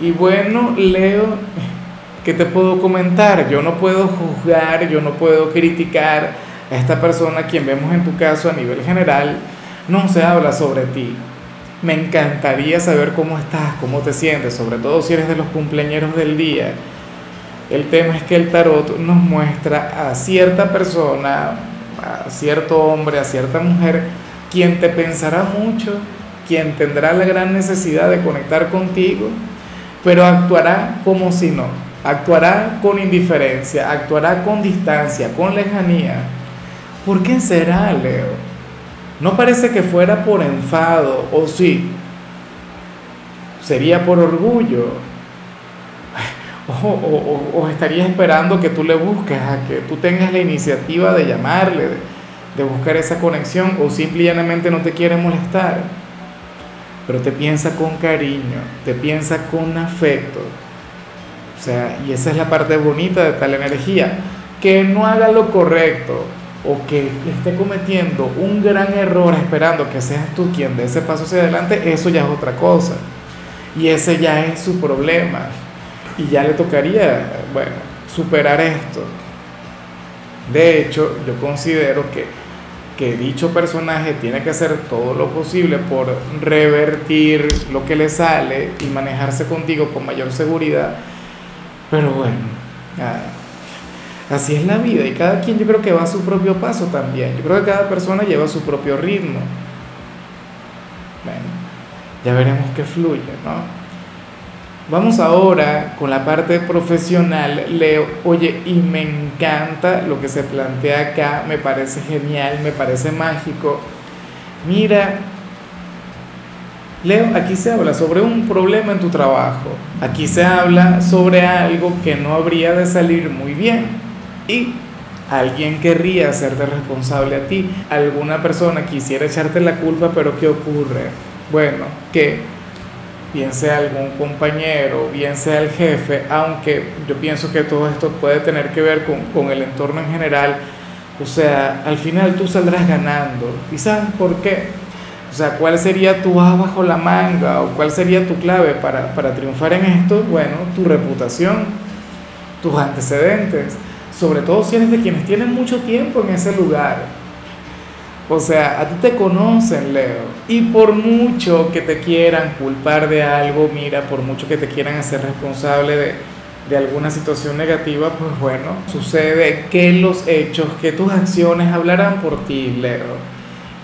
Y bueno, Leo, ¿qué te puedo comentar? Yo no puedo juzgar, yo no puedo criticar a esta persona quien vemos en tu caso a nivel general. No se habla sobre ti. Me encantaría saber cómo estás, cómo te sientes, sobre todo si eres de los cumpleaños del día. El tema es que el tarot nos muestra a cierta persona, a cierto hombre, a cierta mujer, quien te pensará mucho, quien tendrá la gran necesidad de conectar contigo pero actuará como si no, actuará con indiferencia, actuará con distancia, con lejanía. ¿Por qué será, Leo? No parece que fuera por enfado, o sí, sería por orgullo. O, estaría esperando que tú le busques, a que tú tengas la iniciativa de llamarle, de, buscar esa conexión, o simplemente no te quiere molestar pero te piensa con cariño, te piensa con afecto. O sea, y esa es la parte bonita de tal energía. Que no haga lo correcto o que esté cometiendo un gran error esperando que seas tú quien dé ese paso hacia adelante, eso ya es otra cosa. Y ese ya es su problema. Y ya le tocaría, bueno, superar esto. De hecho, yo considero que que dicho personaje tiene que hacer todo lo posible por revertir lo que le sale y manejarse contigo con mayor seguridad. Pero bueno, así es la vida y cada quien yo creo que va a su propio paso también. Yo creo que cada persona lleva su propio ritmo. Bueno, ya veremos qué fluye, ¿no? Vamos ahora con la parte profesional, Leo. Oye, y me encanta lo que se plantea acá, me parece genial, me parece mágico. Mira, Leo, aquí se habla sobre un problema en tu trabajo. Aquí se habla sobre algo que no habría de salir muy bien. Y alguien querría hacerte responsable a ti. Alguna persona quisiera echarte la culpa, pero ¿qué ocurre? Bueno, que bien sea algún compañero, bien sea el jefe, aunque yo pienso que todo esto puede tener que ver con, el entorno en general, o sea, al final tú saldrás ganando. ¿Y sabes por qué? O sea, ¿cuál sería tu as bajo la manga o cuál sería tu clave para, para triunfar en esto? Bueno, tu reputación, tus antecedentes, sobre todo si eres de quienes tienen mucho tiempo en ese lugar o sea, a ti te conocen, Leo. Y por mucho que te quieran culpar de algo, mira, por mucho que te quieran hacer responsable de, de alguna situación negativa, pues bueno, sucede que los hechos, que tus acciones hablarán por ti, Leo.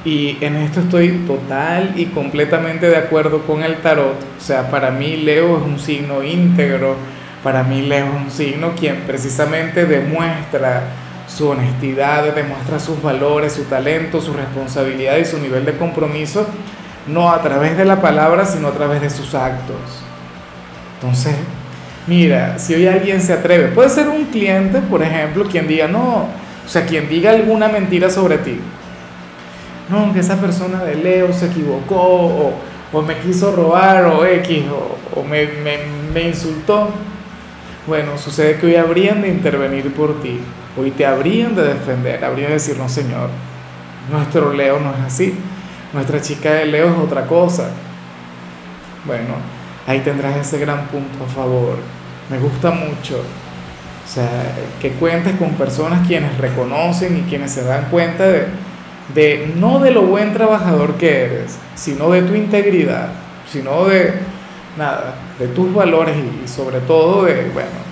Y en esto estoy total y completamente de acuerdo con el tarot. O sea, para mí Leo es un signo íntegro. Para mí Leo es un signo quien precisamente demuestra su honestidad, demuestra sus valores, su talento, su responsabilidad y su nivel de compromiso, no a través de la palabra, sino a través de sus actos. Entonces, mira, si hoy alguien se atreve, puede ser un cliente, por ejemplo, quien diga, no, o sea, quien diga alguna mentira sobre ti. No, que esa persona de Leo se equivocó, o, me quiso robar, o X, o, me, insultó. Bueno, sucede que hoy habrían de intervenir por ti Hoy te habrían de defender, habrían de decir, no señor, nuestro Leo no es así, nuestra chica de Leo es otra cosa. Bueno, ahí tendrás ese gran punto a favor. Me gusta mucho. O sea, que cuentes con personas quienes reconocen y quienes se dan cuenta de, de no de lo buen trabajador que eres, sino de tu integridad, sino de nada, de tus valores y sobre todo de, bueno,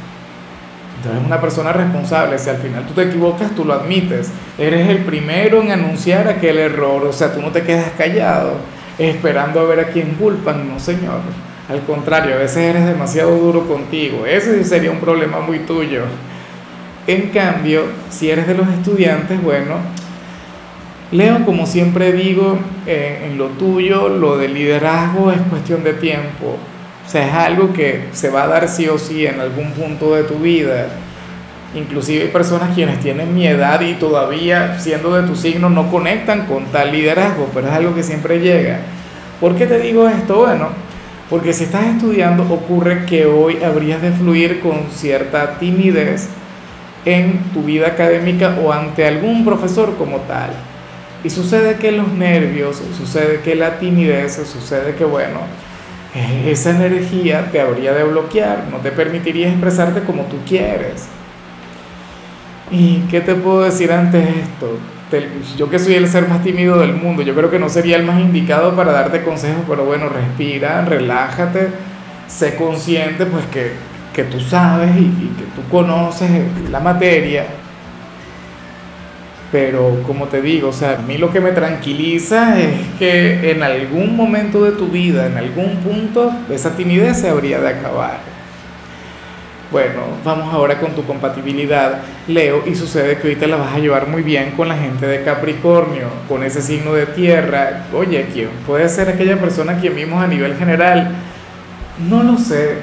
entonces, una persona responsable, si al final tú te equivocas, tú lo admites. Eres el primero en anunciar aquel error, o sea, tú no te quedas callado esperando a ver a quién culpan, no señor. Al contrario, a veces eres demasiado duro contigo, ese sería un problema muy tuyo. En cambio, si eres de los estudiantes, bueno, Leo, como siempre digo, eh, en lo tuyo, lo de liderazgo es cuestión de tiempo O sea, es algo que se va a dar sí o sí en algún punto de tu vida. Inclusive hay personas quienes tienen mi edad y todavía siendo de tu signo no conectan con tal liderazgo, pero es algo que siempre llega. ¿Por qué te digo esto? Bueno, porque si estás estudiando ocurre que hoy habrías de fluir con cierta timidez en tu vida académica o ante algún profesor como tal. Y sucede que los nervios, sucede que la timidez, sucede que, bueno, esa energía te habría de bloquear, no te permitiría expresarte como tú quieres. ¿Y qué te puedo decir ante esto? Yo que soy el ser más tímido del mundo, yo creo que no sería el más indicado para darte consejos, pero bueno, respira, relájate, sé consciente pues que, que tú sabes y que tú conoces la materia, pero como te digo, o sea, a mí lo que me tranquiliza es que en algún momento de tu vida, en algún punto, esa timidez se habría de acabar. Bueno, vamos ahora con tu compatibilidad, Leo, y sucede que hoy te la vas a llevar muy bien con la gente de Capricornio, con ese signo de tierra. Oye, ¿quién puede ser aquella persona que vimos a nivel general? No lo sé.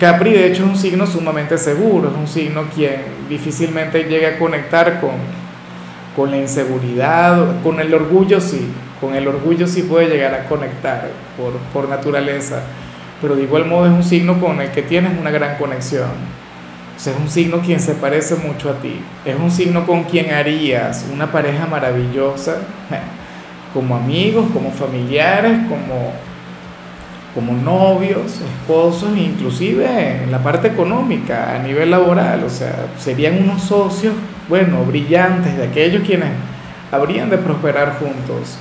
Capri, de hecho, es un signo sumamente seguro, es un signo quien difícilmente llega a conectar con, con la inseguridad, con el orgullo sí, con el orgullo sí puede llegar a conectar por, por naturaleza, pero de igual modo es un signo con el que tienes una gran conexión. Es un signo quien se parece mucho a ti. Es un signo con quien harías una pareja maravillosa, como amigos, como familiares, como, como novios, esposos, inclusive en la parte económica, a nivel laboral. O sea, serían unos socios bueno, brillantes, de aquellos quienes habrían de prosperar juntos.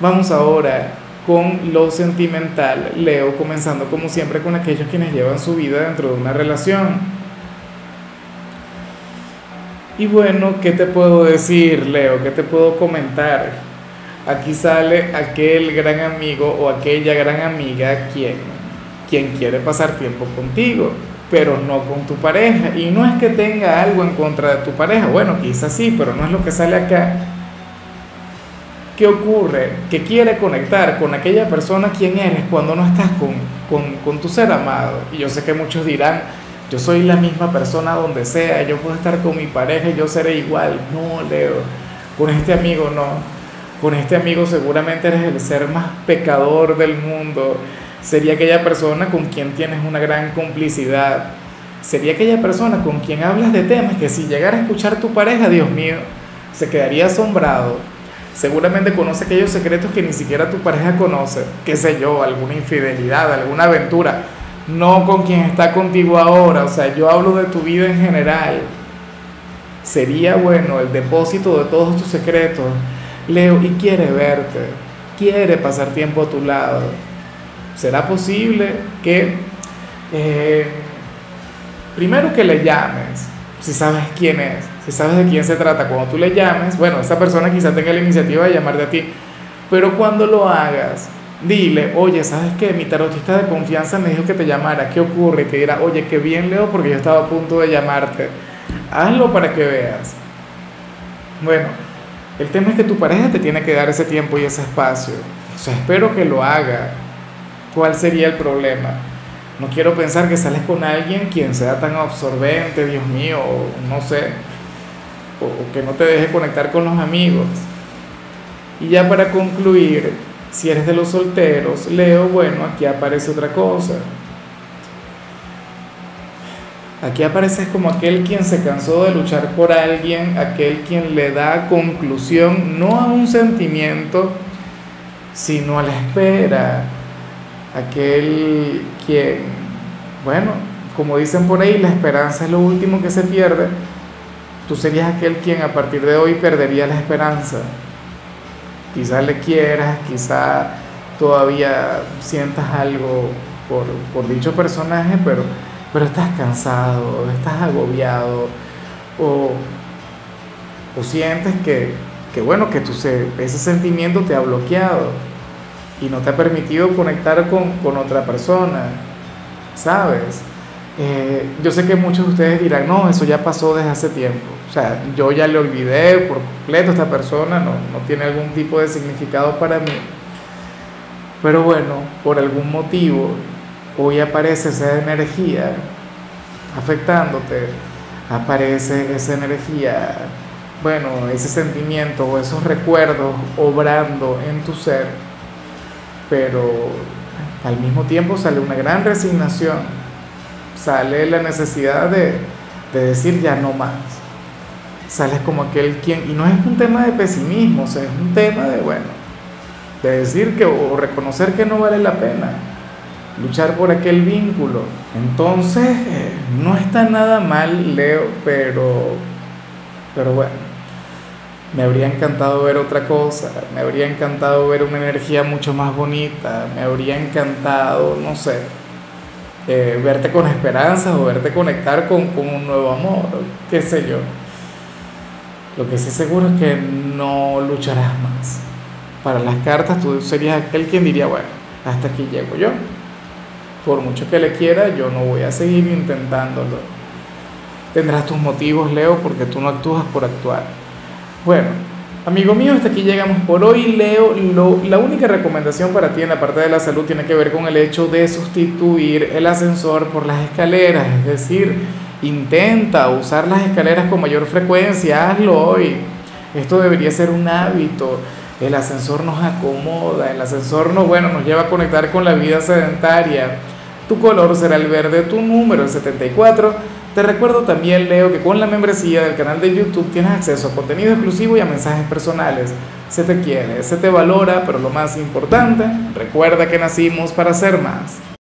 Vamos ahora con lo sentimental, Leo, comenzando como siempre con aquellos quienes llevan su vida dentro de una relación. Y bueno, ¿qué te puedo decir, Leo? ¿Qué te puedo comentar? Aquí sale aquel gran amigo o aquella gran amiga quien, quien quiere pasar tiempo contigo pero no con tu pareja. Y no es que tenga algo en contra de tu pareja, bueno, quizás sí, pero no es lo que sale acá. ¿Qué ocurre? Que quiere conectar con aquella persona quien eres cuando no estás con, con, con tu ser amado. Y yo sé que muchos dirán, yo soy la misma persona donde sea, yo puedo estar con mi pareja y yo seré igual. No, Leo, con este amigo no. Con este amigo seguramente eres el ser más pecador del mundo. Sería aquella persona con quien tienes una gran complicidad, sería aquella persona con quien hablas de temas que si llegara a escuchar tu pareja, Dios mío, se quedaría asombrado. Seguramente conoce aquellos secretos que ni siquiera tu pareja conoce, qué sé yo, alguna infidelidad, alguna aventura, no con quien está contigo ahora, o sea, yo hablo de tu vida en general. Sería bueno el depósito de todos tus secretos, Leo, y quiere verte, quiere pasar tiempo a tu lado será posible que eh, primero que le llames, si sabes quién es, si sabes de quién se trata, cuando tú le llames, bueno, esa persona quizá tenga la iniciativa de llamarte a ti, pero cuando lo hagas, dile, oye, ¿sabes qué? Mi tarotista de confianza me dijo que te llamara, ¿qué ocurre? Y te dirá, oye, qué bien Leo porque yo estaba a punto de llamarte. Hazlo para que veas. Bueno, el tema es que tu pareja te tiene que dar ese tiempo y ese espacio. O sea, espero que lo haga ¿Cuál sería el problema? No quiero pensar que sales con alguien quien sea tan absorbente, Dios mío, o no sé, o, que no te deje conectar con los amigos. Y ya para concluir, si eres de los solteros, Leo, bueno, aquí aparece otra cosa. Aquí apareces como aquel quien se cansó de luchar por alguien, aquel quien le da conclusión no a un sentimiento, sino a la espera, aquel quien, bueno, como dicen por ahí, la esperanza es lo último que se pierde, tú serías aquel quien a partir de hoy perdería la esperanza. Quizás le quieras, quizás todavía sientas algo por, por dicho personaje, pero, pero estás cansado, estás agobiado o, o sientes que, que, bueno, que tu, ese sentimiento te ha bloqueado y no te ha permitido conectar con, otra persona, ¿sabes? Eh, yo sé que muchos de ustedes dirán, no, eso ya pasó desde hace tiempo. O sea, yo ya le olvidé por completo a esta persona, no, no tiene algún tipo de significado para mí. Pero bueno, por algún motivo, hoy aparece esa energía afectándote, aparece esa energía, bueno, ese sentimiento o esos recuerdos obrando en tu ser, pero al mismo tiempo sale una gran resignación, sale la necesidad de, de decir ya no más. Sales como aquel quien, y no es un tema de pesimismo, es un tema de, bueno, de decir que o reconocer que no vale la pena luchar por aquel vínculo. Entonces, no está nada mal, Leo, pero, pero bueno, me habría encantado ver otra cosa, me habría encantado ver una energía mucho más bonita, me habría encantado, no sé, eh, verte con esperanzas o verte conectar con, con un nuevo amor, qué sé yo. Lo que sí seguro es que no lucharás más. Para las cartas tú serías aquel quien diría, bueno, hasta aquí llego yo. Por mucho que le quiera, yo no voy a seguir intentándolo. Tendrás tus motivos, Leo, porque tú no actúas por actuar. Bueno, amigo mío, hasta aquí llegamos por hoy. Leo, lo, la única recomendación para ti en la parte de la salud tiene que ver con el hecho de sustituir el ascensor por las escaleras, es decir, Intenta usar las escaleras con mayor frecuencia, hazlo hoy. Esto debería ser un hábito. El ascensor nos acomoda, el ascensor nos, bueno, nos lleva a conectar con la vida sedentaria. Tu color será el verde, tu número el 74. Te recuerdo también, Leo, que con la membresía del canal de YouTube tienes acceso a contenido exclusivo y a mensajes personales. Se te quiere, se te valora, pero lo más importante, recuerda que nacimos para ser más.